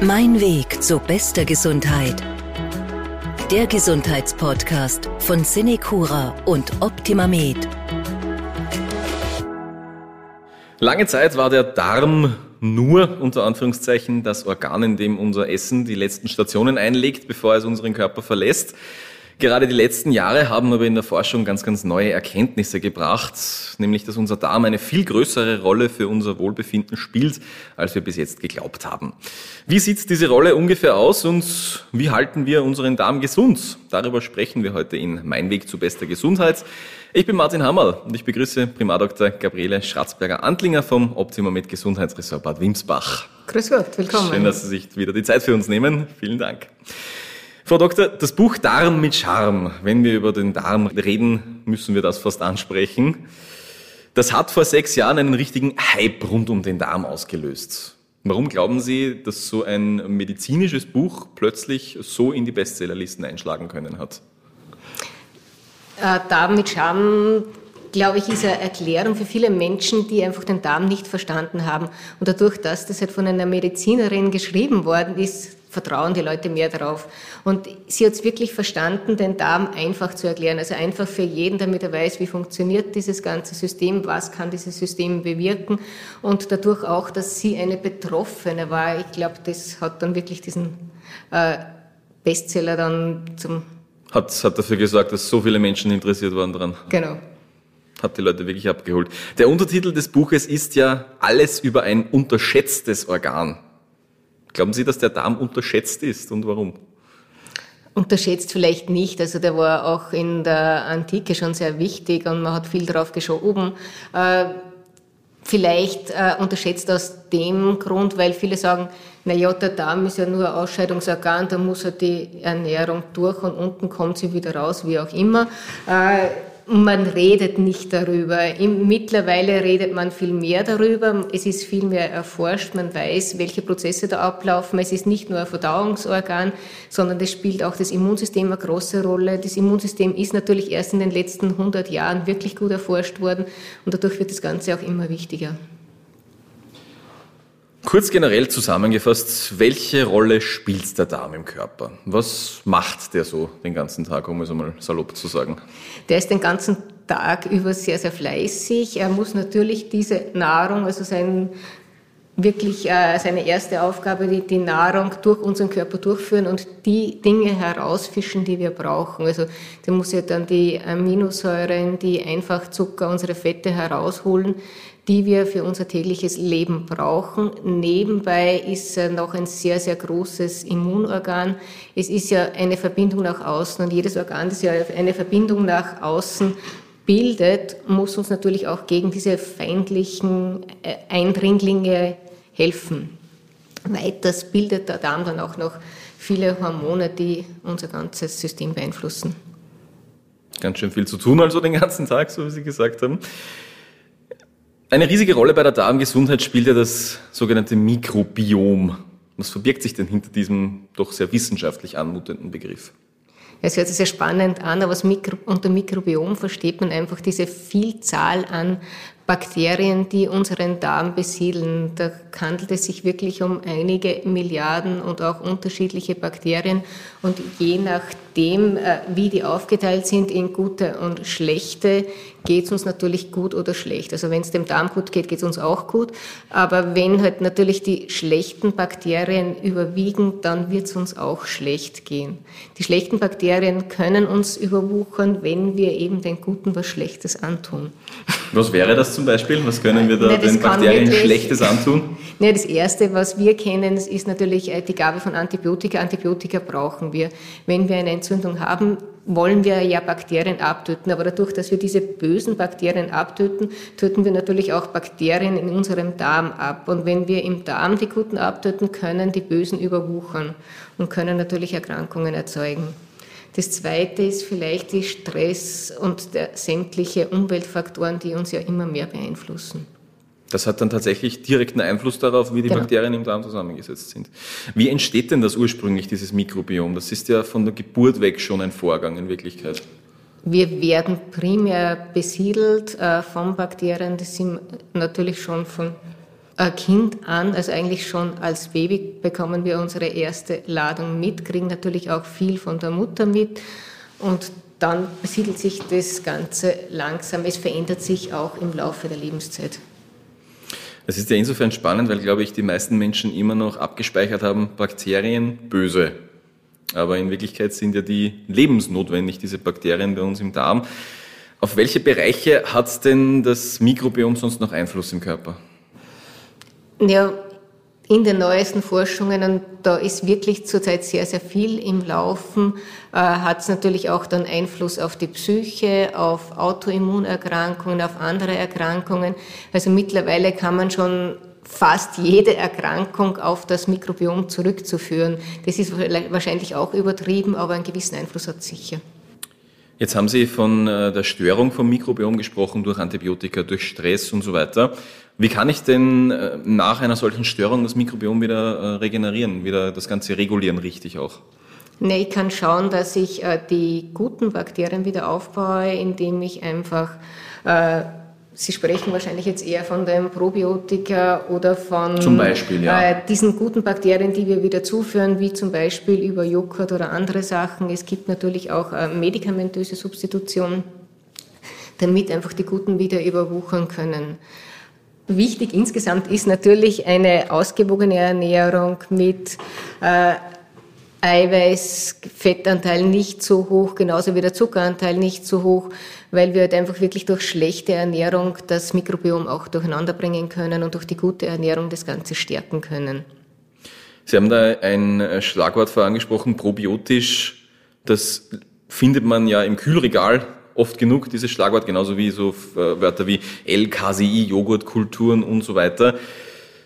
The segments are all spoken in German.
Mein Weg zu bester Gesundheit. Der Gesundheitspodcast von Cinecura und OptimaMed. Lange Zeit war der Darm nur unter Anführungszeichen das Organ, in dem unser Essen die letzten Stationen einlegt, bevor es unseren Körper verlässt. Gerade die letzten Jahre haben aber in der Forschung ganz, ganz neue Erkenntnisse gebracht, nämlich dass unser Darm eine viel größere Rolle für unser Wohlbefinden spielt, als wir bis jetzt geglaubt haben. Wie sieht diese Rolle ungefähr aus und wie halten wir unseren Darm gesund? Darüber sprechen wir heute in Mein Weg zu bester Gesundheit. Ich bin Martin Hammerl und ich begrüße Primadoktor Gabriele Schratzberger-Antlinger vom Optimum mit Gesundheitsressort Bad Wimsbach. Grüß Gott, willkommen. Schön, dass Sie sich wieder die Zeit für uns nehmen. Vielen Dank. Frau Doktor, das Buch Darm mit Charme. Wenn wir über den Darm reden, müssen wir das fast ansprechen. Das hat vor sechs Jahren einen richtigen Hype rund um den Darm ausgelöst. Warum glauben Sie, dass so ein medizinisches Buch plötzlich so in die Bestsellerlisten einschlagen können hat? Äh, Darm mit Charme glaube ich, ist eine Erklärung für viele Menschen, die einfach den Darm nicht verstanden haben. Und dadurch, dass das halt von einer Medizinerin geschrieben worden ist, vertrauen die Leute mehr darauf. Und sie hat es wirklich verstanden, den Darm einfach zu erklären. Also einfach für jeden, damit er weiß, wie funktioniert dieses ganze System, was kann dieses System bewirken. Und dadurch auch, dass sie eine Betroffene war. Ich glaube, das hat dann wirklich diesen äh, Bestseller dann zum... Hat, hat dafür gesorgt, dass so viele Menschen interessiert waren daran. Genau hat die Leute wirklich abgeholt. Der Untertitel des Buches ist ja Alles über ein unterschätztes Organ. Glauben Sie, dass der Darm unterschätzt ist und warum? Unterschätzt vielleicht nicht. Also der war auch in der Antike schon sehr wichtig und man hat viel drauf geschoben. Äh, vielleicht äh, unterschätzt aus dem Grund, weil viele sagen, na ja, der Darm ist ja nur ein Ausscheidungsorgan, da muss halt die Ernährung durch und unten kommt sie wieder raus, wie auch immer. Äh, man redet nicht darüber. Mittlerweile redet man viel mehr darüber. Es ist viel mehr erforscht. Man weiß, welche Prozesse da ablaufen. Es ist nicht nur ein Verdauungsorgan, sondern es spielt auch das Immunsystem eine große Rolle. Das Immunsystem ist natürlich erst in den letzten 100 Jahren wirklich gut erforscht worden und dadurch wird das Ganze auch immer wichtiger. Kurz generell zusammengefasst, welche Rolle spielt der Darm im Körper? Was macht der so den ganzen Tag, um es einmal salopp zu sagen? Der ist den ganzen Tag über sehr, sehr fleißig. Er muss natürlich diese Nahrung, also sein, wirklich äh, seine erste Aufgabe, die, die Nahrung durch unseren Körper durchführen und die Dinge herausfischen, die wir brauchen. Also der muss ja dann die Aminosäuren, die Einfachzucker, unsere Fette herausholen, die wir für unser tägliches Leben brauchen. Nebenbei ist er noch ein sehr, sehr großes Immunorgan. Es ist ja eine Verbindung nach außen und jedes Organ, das ja eine Verbindung nach außen bildet, muss uns natürlich auch gegen diese feindlichen äh, Eindringlinge helfen. Weiters bildet der Darm dann auch noch viele Hormone, die unser ganzes System beeinflussen. Ganz schön viel zu tun also den ganzen Tag, so wie Sie gesagt haben. Eine riesige Rolle bei der Darmgesundheit spielt ja das sogenannte Mikrobiom. Was verbirgt sich denn hinter diesem doch sehr wissenschaftlich anmutenden Begriff? Es hört sich sehr spannend an, aber unter Mikrobiom versteht man einfach diese Vielzahl an Bakterien, die unseren Darm besiedeln. Da handelt es sich wirklich um einige Milliarden und auch unterschiedliche Bakterien. Und je nachdem, äh, wie die aufgeteilt sind in gute und schlechte, geht es uns natürlich gut oder schlecht. Also wenn es dem Darm gut geht, geht es uns auch gut. Aber wenn halt natürlich die schlechten Bakterien überwiegen, dann wird es uns auch schlecht gehen. Die schlechten Bakterien können uns überwuchern, wenn wir eben den Guten was Schlechtes antun. Was wäre das zum Beispiel? Was können wir da Nein, den Bakterien wirklich, Schlechtes antun? Nein, das Erste, was wir kennen, ist natürlich äh, die Gabe von Antibiotika. Antibiotika brauchen wir. Wenn wir eine Entzündung haben, wollen wir ja Bakterien abtöten. Aber dadurch, dass wir diese bösen Bakterien abtöten, töten wir natürlich auch Bakterien in unserem Darm ab. Und wenn wir im Darm die guten abtöten, können die bösen überwuchern und können natürlich Erkrankungen erzeugen. Das Zweite ist vielleicht die Stress und der, sämtliche Umweltfaktoren, die uns ja immer mehr beeinflussen. Das hat dann tatsächlich direkten Einfluss darauf, wie die genau. Bakterien im Darm zusammengesetzt sind. Wie entsteht denn das ursprünglich, dieses Mikrobiom? Das ist ja von der Geburt weg schon ein Vorgang in Wirklichkeit. Wir werden primär besiedelt äh, von Bakterien, die sind natürlich schon von Kind an, also eigentlich schon als Baby bekommen wir unsere erste Ladung mit, kriegen natürlich auch viel von der Mutter mit und dann besiedelt sich das Ganze langsam. Es verändert sich auch im Laufe der Lebenszeit. Es ist ja insofern spannend, weil, glaube ich, die meisten Menschen immer noch abgespeichert haben, Bakterien böse. Aber in Wirklichkeit sind ja die lebensnotwendig, diese Bakterien bei uns im Darm. Auf welche Bereiche hat denn das Mikrobiom sonst noch Einfluss im Körper? Ja, in den neuesten Forschungen, und da ist wirklich zurzeit sehr, sehr viel im Laufen, äh, hat es natürlich auch dann Einfluss auf die Psyche, auf Autoimmunerkrankungen, auf andere Erkrankungen. Also mittlerweile kann man schon fast jede Erkrankung auf das Mikrobiom zurückzuführen. Das ist wahrscheinlich auch übertrieben, aber einen gewissen Einfluss hat sicher. Jetzt haben Sie von äh, der Störung vom Mikrobiom gesprochen durch Antibiotika, durch Stress und so weiter. Wie kann ich denn äh, nach einer solchen Störung das Mikrobiom wieder äh, regenerieren, wieder das Ganze regulieren richtig auch? Nee, ich kann schauen, dass ich die guten Bakterien wieder aufbaue, indem ich einfach Sie sprechen wahrscheinlich jetzt eher von dem Probiotika oder von zum Beispiel, ja. äh, diesen guten Bakterien, die wir wieder zuführen, wie zum Beispiel über Joghurt oder andere Sachen. Es gibt natürlich auch äh, medikamentöse Substitution, damit einfach die guten wieder überwuchern können. Wichtig insgesamt ist natürlich eine ausgewogene Ernährung mit äh, Eiweiß, Fettanteil nicht so hoch, genauso wie der Zuckeranteil nicht so hoch, weil wir halt einfach wirklich durch schlechte Ernährung das Mikrobiom auch durcheinander bringen können und durch die gute Ernährung das Ganze stärken können. Sie haben da ein Schlagwort vorangesprochen, probiotisch. Das findet man ja im Kühlregal oft genug, dieses Schlagwort, genauso wie so äh, Wörter wie L-Casein, Joghurtkulturen und so weiter.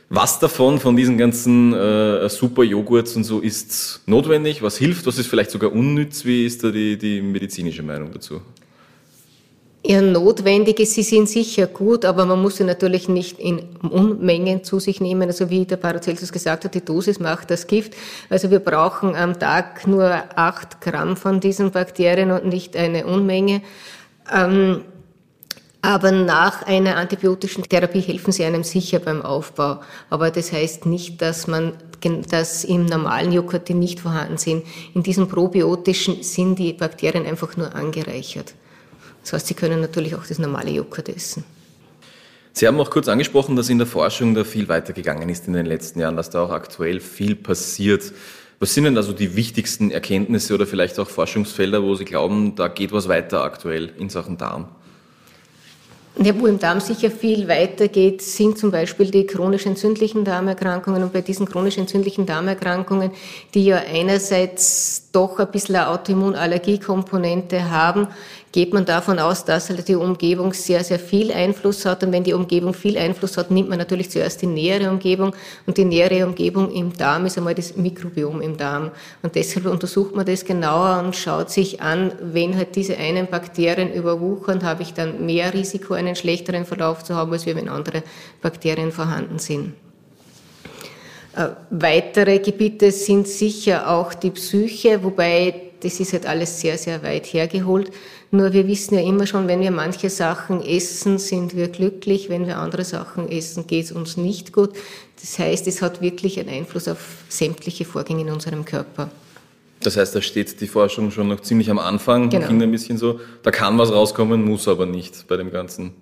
Was davon, von diesen ganzen äh, Super-Joghurts und so, ist notwendig? Was hilft? Was ist vielleicht sogar unnütz? Wie ist da die, die medizinische Meinung dazu? Ja, notwendig ist, sie sind sicher gut, aber man muss sie natürlich nicht in Unmengen zu sich nehmen. Also wie der Paracelsus gesagt hat, die Dosis macht das Gift. Also wir brauchen am Tag nur acht Gramm von diesen Bakterien und nicht eine Unmenge. Ähm, aber nach einer antibiotischen Therapie helfen sie einem sicher beim Aufbau. Aber das heißt nicht, dass man, dass im normalen Joghurt die nicht vorhanden sind. In diesem probiotischen sind die Bakterien einfach nur angereichert. Das heißt, sie können natürlich auch das normale Joghurt essen. Sie haben auch kurz angesprochen, dass in der Forschung da viel weitergegangen ist in den letzten Jahren, dass da auch aktuell viel passiert. Was sind denn also die wichtigsten Erkenntnisse oder vielleicht auch Forschungsfelder, wo Sie glauben, da geht was weiter aktuell in Sachen Darm? Ja, wo im Darm sicher viel weitergeht, sind zum Beispiel die chronisch entzündlichen Darmerkrankungen. Und bei diesen chronisch entzündlichen Darmerkrankungen, die ja einerseits doch ein bisschen eine Autoimmunallergiekomponente haben, geht man davon aus, dass halt die Umgebung sehr, sehr viel Einfluss hat. Und wenn die Umgebung viel Einfluss hat, nimmt man natürlich zuerst die nähere Umgebung. Und die nähere Umgebung im Darm ist einmal das Mikrobiom im Darm. Und deshalb untersucht man das genauer und schaut sich an, wenn halt diese einen Bakterien überwuchern, habe ich dann mehr Risiko, einen schlechteren Verlauf zu haben, als wenn andere Bakterien vorhanden sind. Äh, weitere Gebiete sind sicher auch die Psyche, wobei das ist halt alles sehr, sehr weit hergeholt. Nur wir wissen ja immer schon, wenn wir manche Sachen essen, sind wir glücklich. Wenn wir andere Sachen essen, geht es uns nicht gut. Das heißt, es hat wirklich einen Einfluss auf sämtliche Vorgänge in unserem Körper. Das heißt, da steht die Forschung schon noch ziemlich am Anfang, genau. klingt ein bisschen so. Da kann was rauskommen, muss aber nicht bei dem Ganzen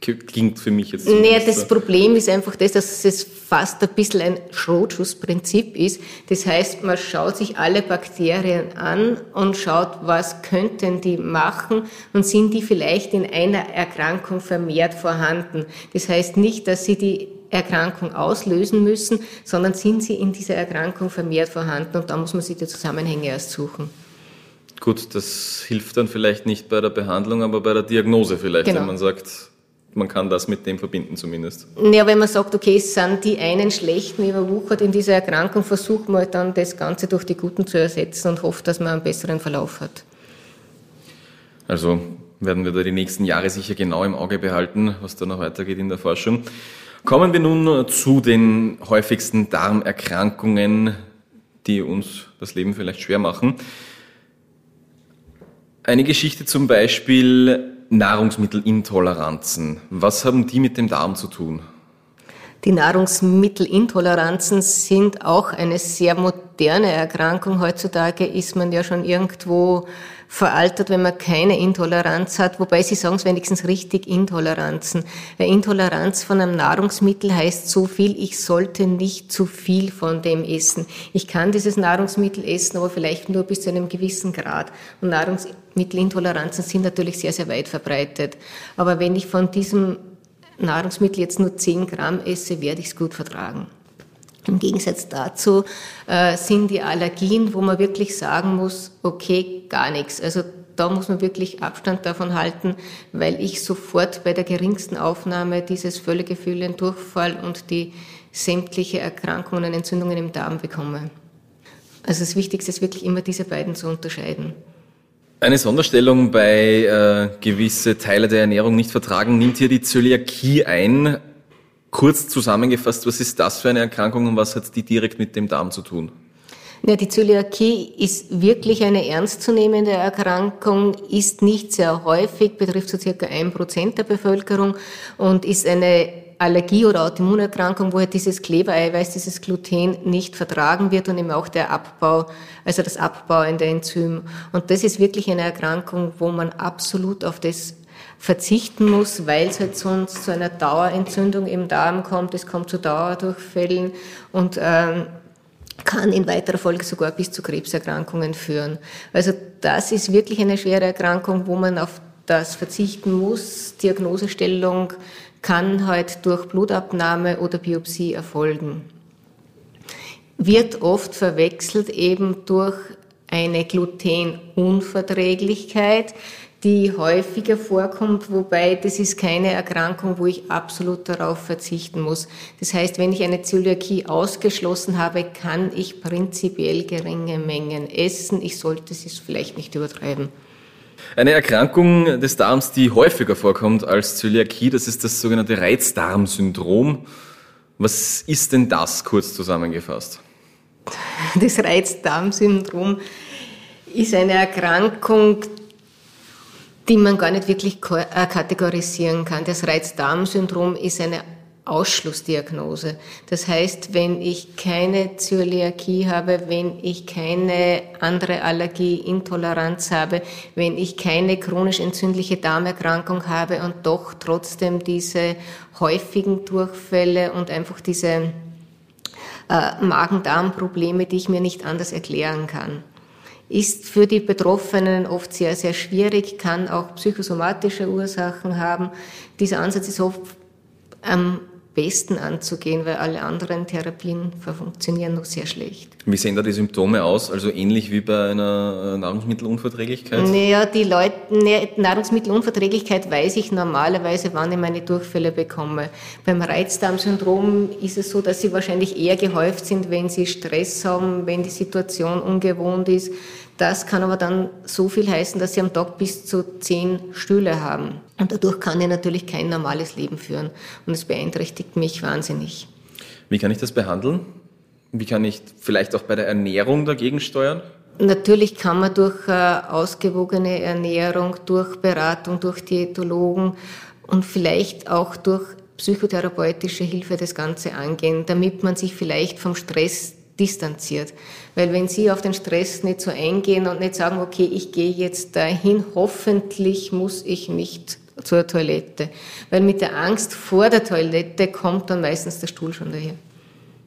klingt für mich jetzt. Nee, das Problem ist einfach das, dass es fast ein bisschen ein Schrotschuss-Prinzip ist. Das heißt, man schaut sich alle Bakterien an und schaut, was könnten die machen und sind die vielleicht in einer Erkrankung vermehrt vorhanden. Das heißt nicht, dass sie die Erkrankung auslösen müssen, sondern sind sie in dieser Erkrankung vermehrt vorhanden und da muss man sich die Zusammenhänge erst suchen. Gut, das hilft dann vielleicht nicht bei der Behandlung, aber bei der Diagnose vielleicht, genau. wenn man sagt, man kann das mit dem verbinden zumindest. Ja, wenn man sagt, okay, es sind die einen schlechten überwuchert in dieser Erkrankung, versucht man halt dann das Ganze durch die guten zu ersetzen und hofft, dass man einen besseren Verlauf hat. Also werden wir da die nächsten Jahre sicher genau im Auge behalten, was da noch weitergeht in der Forschung. Kommen wir nun zu den häufigsten Darmerkrankungen, die uns das Leben vielleicht schwer machen. Eine Geschichte zum Beispiel Nahrungsmittelintoleranzen. Was haben die mit dem Darm zu tun? Die Nahrungsmittelintoleranzen sind auch eine sehr moderne Erkrankung. Heutzutage ist man ja schon irgendwo veraltet, wenn man keine Intoleranz hat, wobei Sie sagen es wenigstens richtig, Intoleranzen. Eine Intoleranz von einem Nahrungsmittel heißt so viel, ich sollte nicht zu viel von dem essen. Ich kann dieses Nahrungsmittel essen, aber vielleicht nur bis zu einem gewissen Grad. Und Nahrungsmittelintoleranzen sind natürlich sehr, sehr weit verbreitet. Aber wenn ich von diesem Nahrungsmittel jetzt nur 10 Gramm esse, werde ich es gut vertragen. Im Gegensatz dazu äh, sind die Allergien, wo man wirklich sagen muss, okay, gar nichts. Also da muss man wirklich Abstand davon halten, weil ich sofort bei der geringsten Aufnahme dieses völlige Fühlen, Durchfall und die sämtliche Erkrankungen und Entzündungen im Darm bekomme. Also das Wichtigste ist wirklich immer diese beiden zu unterscheiden. Eine Sonderstellung bei äh, gewisse Teile der Ernährung nicht vertragen nimmt hier die Zöliakie ein. Kurz zusammengefasst, was ist das für eine Erkrankung und was hat die direkt mit dem Darm zu tun? Ja, die Zöliakie ist wirklich eine ernstzunehmende Erkrankung, ist nicht sehr häufig, betrifft so circa ein Prozent der Bevölkerung und ist eine Allergie oder Autoimmunerkrankung, wo halt dieses Klebereiweiß, dieses Gluten nicht vertragen wird und eben auch der Abbau, also das abbauende Enzym. Und das ist wirklich eine Erkrankung, wo man absolut auf das verzichten muss, weil es halt sonst zu einer Dauerentzündung im Darm kommt, es kommt zu Dauerdurchfällen und ähm, kann in weiterer Folge sogar bis zu Krebserkrankungen führen. Also das ist wirklich eine schwere Erkrankung, wo man auf das verzichten muss. Diagnosestellung kann halt durch Blutabnahme oder Biopsie erfolgen. Wird oft verwechselt eben durch eine Glutenunverträglichkeit, die häufiger vorkommt, wobei das ist keine Erkrankung, wo ich absolut darauf verzichten muss. Das heißt, wenn ich eine Zöliakie ausgeschlossen habe, kann ich prinzipiell geringe Mengen essen. Ich sollte es vielleicht nicht übertreiben. Eine Erkrankung des Darms, die häufiger vorkommt als Zöliakie, das ist das sogenannte Reizdarmsyndrom. Was ist denn das kurz zusammengefasst? Das Reizdarmsyndrom ist eine Erkrankung, die man gar nicht wirklich äh, kategorisieren kann. Das Reizdarmsyndrom ist eine Ausschlussdiagnose. Das heißt, wenn ich keine Zöliakie habe, wenn ich keine andere Allergieintoleranz habe, wenn ich keine chronisch entzündliche Darmerkrankung habe und doch trotzdem diese häufigen Durchfälle und einfach diese äh, Magen-Darm-Probleme, die ich mir nicht anders erklären kann ist für die Betroffenen oft sehr, sehr schwierig, kann auch psychosomatische Ursachen haben. Dieser Ansatz ist oft am besten anzugehen, weil alle anderen Therapien funktionieren noch sehr schlecht. Wie sehen da die Symptome aus? Also ähnlich wie bei einer Nahrungsmittelunverträglichkeit? Naja, die Leute, ne, Nahrungsmittelunverträglichkeit weiß ich normalerweise, wann ich meine Durchfälle bekomme. Beim Reizdarmsyndrom ist es so, dass sie wahrscheinlich eher gehäuft sind, wenn sie Stress haben, wenn die Situation ungewohnt ist. Das kann aber dann so viel heißen, dass sie am Tag bis zu zehn Stühle haben. Und dadurch kann ich natürlich kein normales Leben führen. Und es beeinträchtigt mich wahnsinnig. Wie kann ich das behandeln? Wie kann ich vielleicht auch bei der Ernährung dagegen steuern? Natürlich kann man durch äh, ausgewogene Ernährung, durch Beratung, durch Diätologen und vielleicht auch durch psychotherapeutische Hilfe das Ganze angehen, damit man sich vielleicht vom Stress distanziert. Weil wenn Sie auf den Stress nicht so eingehen und nicht sagen, okay, ich gehe jetzt dahin, hoffentlich muss ich nicht zur Toilette. Weil mit der Angst vor der Toilette kommt dann meistens der Stuhl schon daher.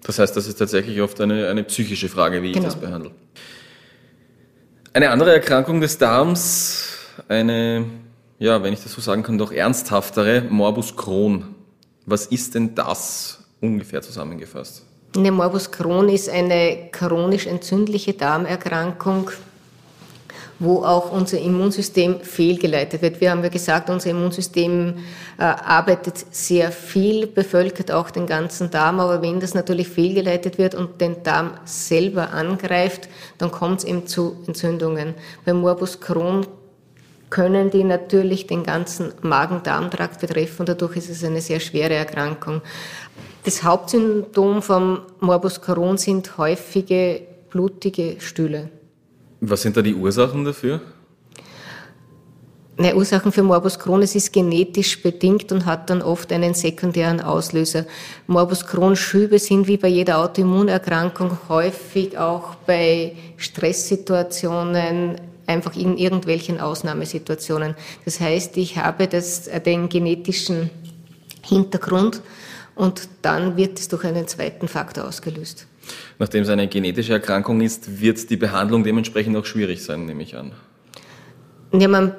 Das heißt, das ist tatsächlich oft eine, eine psychische Frage, wie genau. ich das behandle. Eine andere Erkrankung des Darms, eine, ja, wenn ich das so sagen kann, doch ernsthaftere, Morbus Crohn. Was ist denn das ungefähr zusammengefasst? Eine Morbus Crohn ist eine chronisch entzündliche Darmerkrankung, wo auch unser Immunsystem fehlgeleitet wird. Wir haben ja gesagt, unser Immunsystem äh, arbeitet sehr viel, bevölkert auch den ganzen Darm, aber wenn das natürlich fehlgeleitet wird und den Darm selber angreift, dann kommt es eben zu Entzündungen. Bei Morbus Crohn können die natürlich den ganzen Magen-Darm-Trakt betreffen dadurch ist es eine sehr schwere Erkrankung. Das Hauptsymptom vom Morbus Crohn sind häufige blutige Stühle. Was sind da die Ursachen dafür? Ne, Ursachen für Morbus Crohn, es ist genetisch bedingt und hat dann oft einen sekundären Auslöser. Morbus Crohn-Schübe sind wie bei jeder Autoimmunerkrankung häufig auch bei Stresssituationen einfach in irgendwelchen Ausnahmesituationen. Das heißt, ich habe das, den genetischen Hintergrund und dann wird es durch einen zweiten Faktor ausgelöst. Nachdem es eine genetische Erkrankung ist, wird die Behandlung dementsprechend auch schwierig sein, nehme ich an. Ja, man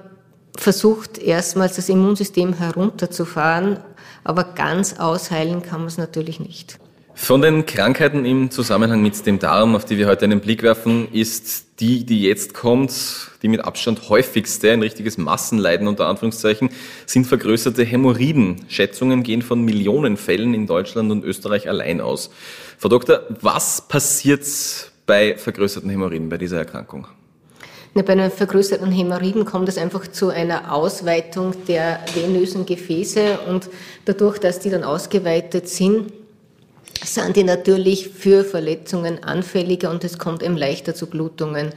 versucht erstmals das Immunsystem herunterzufahren, aber ganz ausheilen kann man es natürlich nicht. Von den Krankheiten im Zusammenhang mit dem Darm, auf die wir heute einen Blick werfen, ist die, die jetzt kommt, die mit Abstand häufigste, ein richtiges Massenleiden unter Anführungszeichen, sind vergrößerte Hämorrhoiden. Schätzungen gehen von Millionen Fällen in Deutschland und Österreich allein aus. Frau Doktor, was passiert bei vergrößerten Hämorrhoiden, bei dieser Erkrankung? Bei einer vergrößerten Hämorrhoiden kommt es einfach zu einer Ausweitung der venösen Gefäße und dadurch, dass die dann ausgeweitet sind, sind die natürlich für Verletzungen anfälliger und es kommt eben leichter zu Blutungen.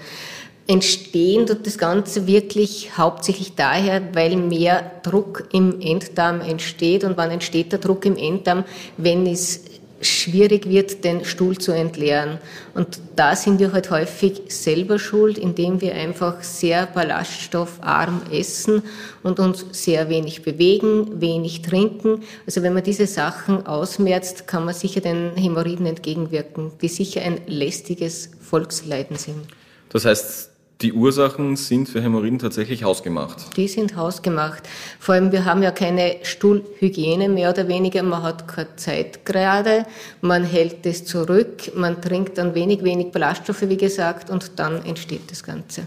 Entstehen tut das Ganze wirklich hauptsächlich daher, weil mehr Druck im Enddarm entsteht. Und wann entsteht der Druck im Enddarm? Wenn es schwierig wird, den Stuhl zu entleeren. Und da sind wir halt häufig selber schuld, indem wir einfach sehr ballaststoffarm essen und uns sehr wenig bewegen, wenig trinken. Also wenn man diese Sachen ausmerzt, kann man sicher den Hämorrhoiden entgegenwirken, die sicher ein lästiges Volksleiden sind. Das heißt, die Ursachen sind für Hämorrhoiden tatsächlich hausgemacht. Die sind hausgemacht. Vor allem, wir haben ja keine Stuhlhygiene mehr oder weniger. Man hat keine Zeit gerade. Man hält es zurück. Man trinkt dann wenig, wenig Ballaststoffe, wie gesagt, und dann entsteht das Ganze.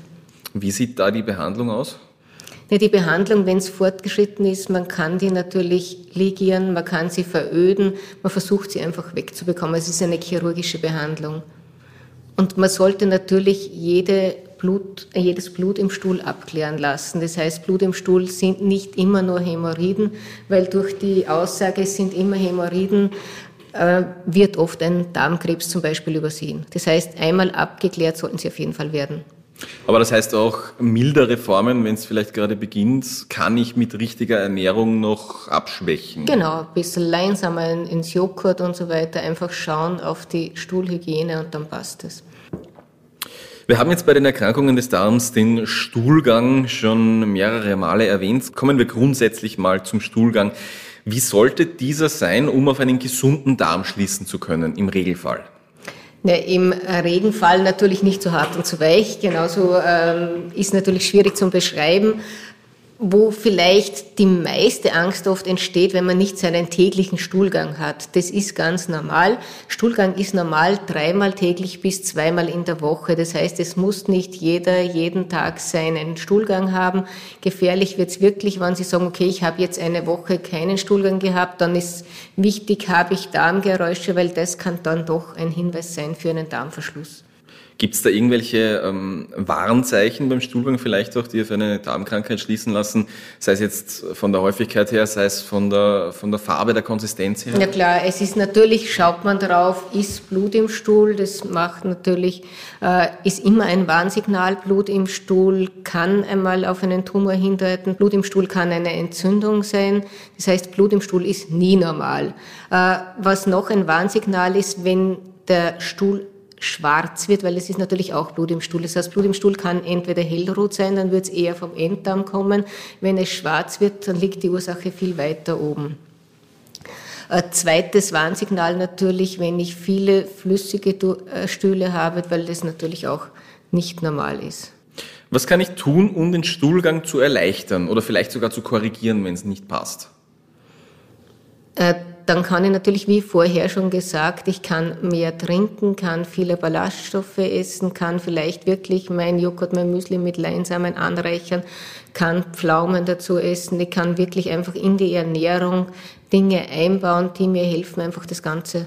Wie sieht da die Behandlung aus? Ja, die Behandlung, wenn es fortgeschritten ist, man kann die natürlich ligieren, man kann sie veröden, man versucht sie einfach wegzubekommen. Es ist eine chirurgische Behandlung. Und man sollte natürlich jede Blut, jedes Blut im Stuhl abklären lassen. Das heißt, Blut im Stuhl sind nicht immer nur Hämorrhoiden, weil durch die Aussage, es sind immer Hämorrhoiden, äh, wird oft ein Darmkrebs zum Beispiel übersehen. Das heißt, einmal abgeklärt sollten sie auf jeden Fall werden. Aber das heißt auch mildere Formen, wenn es vielleicht gerade beginnt, kann ich mit richtiger Ernährung noch abschwächen. Genau, ein bisschen langsamer ins Joghurt und so weiter, einfach schauen auf die Stuhlhygiene und dann passt es. Wir haben jetzt bei den Erkrankungen des Darms den Stuhlgang schon mehrere Male erwähnt. Kommen wir grundsätzlich mal zum Stuhlgang. Wie sollte dieser sein, um auf einen gesunden Darm schließen zu können, im Regelfall? Ja, Im Regenfall natürlich nicht zu hart und zu weich. Genauso ähm, ist natürlich schwierig zu beschreiben wo vielleicht die meiste Angst oft entsteht, wenn man nicht seinen täglichen Stuhlgang hat. Das ist ganz normal. Stuhlgang ist normal dreimal täglich bis zweimal in der Woche. Das heißt, es muss nicht jeder jeden Tag seinen Stuhlgang haben. Gefährlich wird es wirklich, wenn Sie sagen, okay, ich habe jetzt eine Woche keinen Stuhlgang gehabt, dann ist wichtig, habe ich Darmgeräusche, weil das kann dann doch ein Hinweis sein für einen Darmverschluss. Gibt es da irgendwelche ähm, Warnzeichen beim Stuhlgang vielleicht auch, die auf eine Darmkrankheit schließen lassen? Sei es jetzt von der Häufigkeit her, sei es von der, von der Farbe, der Konsistenz her? Ja klar, es ist natürlich, schaut man drauf, ist Blut im Stuhl, das macht natürlich, äh, ist immer ein Warnsignal. Blut im Stuhl kann einmal auf einen Tumor hindeuten. Blut im Stuhl kann eine Entzündung sein. Das heißt, Blut im Stuhl ist nie normal. Äh, was noch ein Warnsignal ist, wenn der Stuhl schwarz wird, weil es ist natürlich auch Blut im Stuhl. Das heißt, Blut im Stuhl kann entweder hellrot sein, dann wird es eher vom Enddarm kommen. Wenn es schwarz wird, dann liegt die Ursache viel weiter oben. Ein zweites Warnsignal natürlich, wenn ich viele flüssige äh, Stühle habe, weil das natürlich auch nicht normal ist. Was kann ich tun, um den Stuhlgang zu erleichtern oder vielleicht sogar zu korrigieren, wenn es nicht passt? Dann kann ich natürlich, wie vorher schon gesagt, ich kann mehr trinken, kann viele Ballaststoffe essen, kann vielleicht wirklich mein Joghurt, mein Müsli mit Leinsamen anreichern, kann Pflaumen dazu essen. Ich kann wirklich einfach in die Ernährung Dinge einbauen, die mir helfen, einfach das Ganze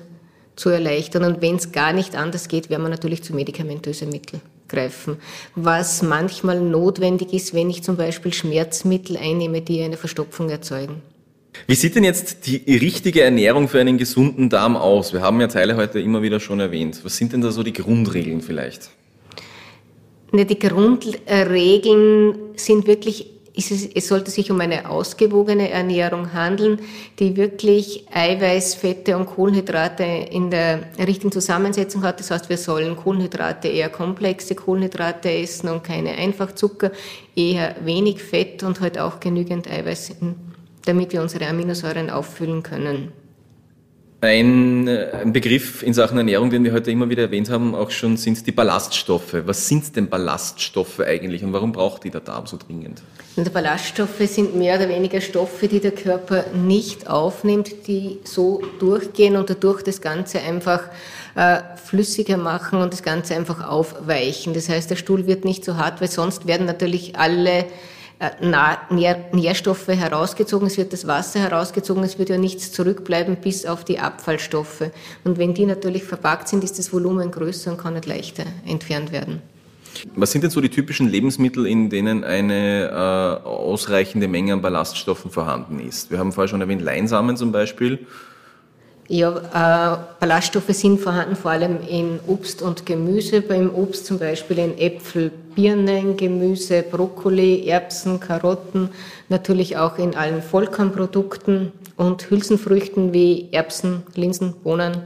zu erleichtern. Und wenn es gar nicht anders geht, werden wir natürlich zu medikamentösen Mitteln greifen. Was manchmal notwendig ist, wenn ich zum Beispiel Schmerzmittel einnehme, die eine Verstopfung erzeugen. Wie sieht denn jetzt die richtige Ernährung für einen gesunden Darm aus? Wir haben ja Teile heute immer wieder schon erwähnt. Was sind denn da so die Grundregeln vielleicht? Die Grundregeln sind wirklich es, sollte sich um eine ausgewogene Ernährung handeln, die wirklich Eiweiß, Fette und Kohlenhydrate in der richtigen Zusammensetzung hat. Das heißt, wir sollen Kohlenhydrate eher komplexe Kohlenhydrate essen und keine Einfachzucker, eher wenig Fett und halt auch genügend Eiweiß, damit wir unsere Aminosäuren auffüllen können. Ein, äh, ein, Begriff in Sachen Ernährung, den wir heute immer wieder erwähnt haben, auch schon sind die Ballaststoffe. Was sind denn Ballaststoffe eigentlich und warum braucht die der Darm so dringend? Und Ballaststoffe sind mehr oder weniger Stoffe, die der Körper nicht aufnimmt, die so durchgehen und dadurch das Ganze einfach äh, flüssiger machen und das Ganze einfach aufweichen. Das heißt, der Stuhl wird nicht so hart, weil sonst werden natürlich alle Nährstoffe herausgezogen, es wird das Wasser herausgezogen, es wird ja nichts zurückbleiben bis auf die Abfallstoffe. Und wenn die natürlich verpackt sind, ist das Volumen größer und kann nicht leichter entfernt werden. Was sind denn so die typischen Lebensmittel, in denen eine äh, ausreichende Menge an Ballaststoffen vorhanden ist? Wir haben vorher schon erwähnt, Leinsamen zum Beispiel. Ja, äh, Ballaststoffe sind vorhanden, vor allem in Obst und Gemüse. Beim Obst zum Beispiel in Äpfel, Birnen, Gemüse, Brokkoli, Erbsen, Karotten, natürlich auch in allen Vollkornprodukten und Hülsenfrüchten wie Erbsen, Linsen, Bohnen.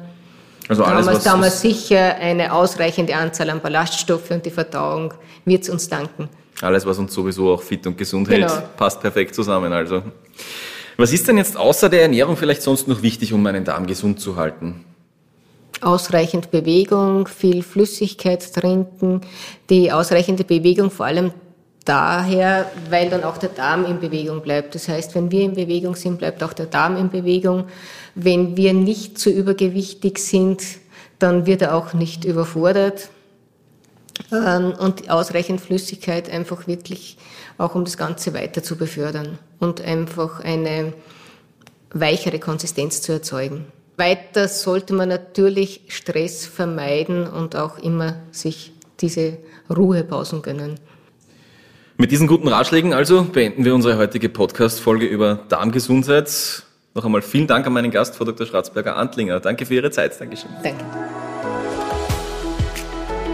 Also alles, da haben, wir, da haben wir sicher eine ausreichende Anzahl an Ballaststoffe und die Verdauung wird es uns danken. Alles, was uns sowieso auch fit und gesund genau. hält, passt perfekt zusammen. Also. Was ist denn jetzt außer der Ernährung vielleicht sonst noch wichtig, um meinen Darm gesund zu halten? Ausreichend Bewegung, viel Flüssigkeit trinken, die ausreichende Bewegung vor allem daher, weil dann auch der Darm in Bewegung bleibt. Das heißt, wenn wir in Bewegung sind, bleibt auch der Darm in Bewegung. Wenn wir nicht zu übergewichtig sind, dann wird er auch nicht überfordert. Ähm, und ausreichend Flüssigkeit einfach wirklich auch um das Ganze weiter zu befördern und einfach eine weichere Konsistenz zu erzeugen. Weiter sollte man natürlich Stress vermeiden und auch immer sich diese Ruhepausen gönnen. Mit diesen guten Ratschlägen also beenden wir unsere heutige Podcast-Folge über Darmgesundheit. Noch einmal vielen Dank an meinen Gast, Frau Dr. Schratzberger-Antlinger. Danke für Ihre Zeit. Dankeschön. Danke.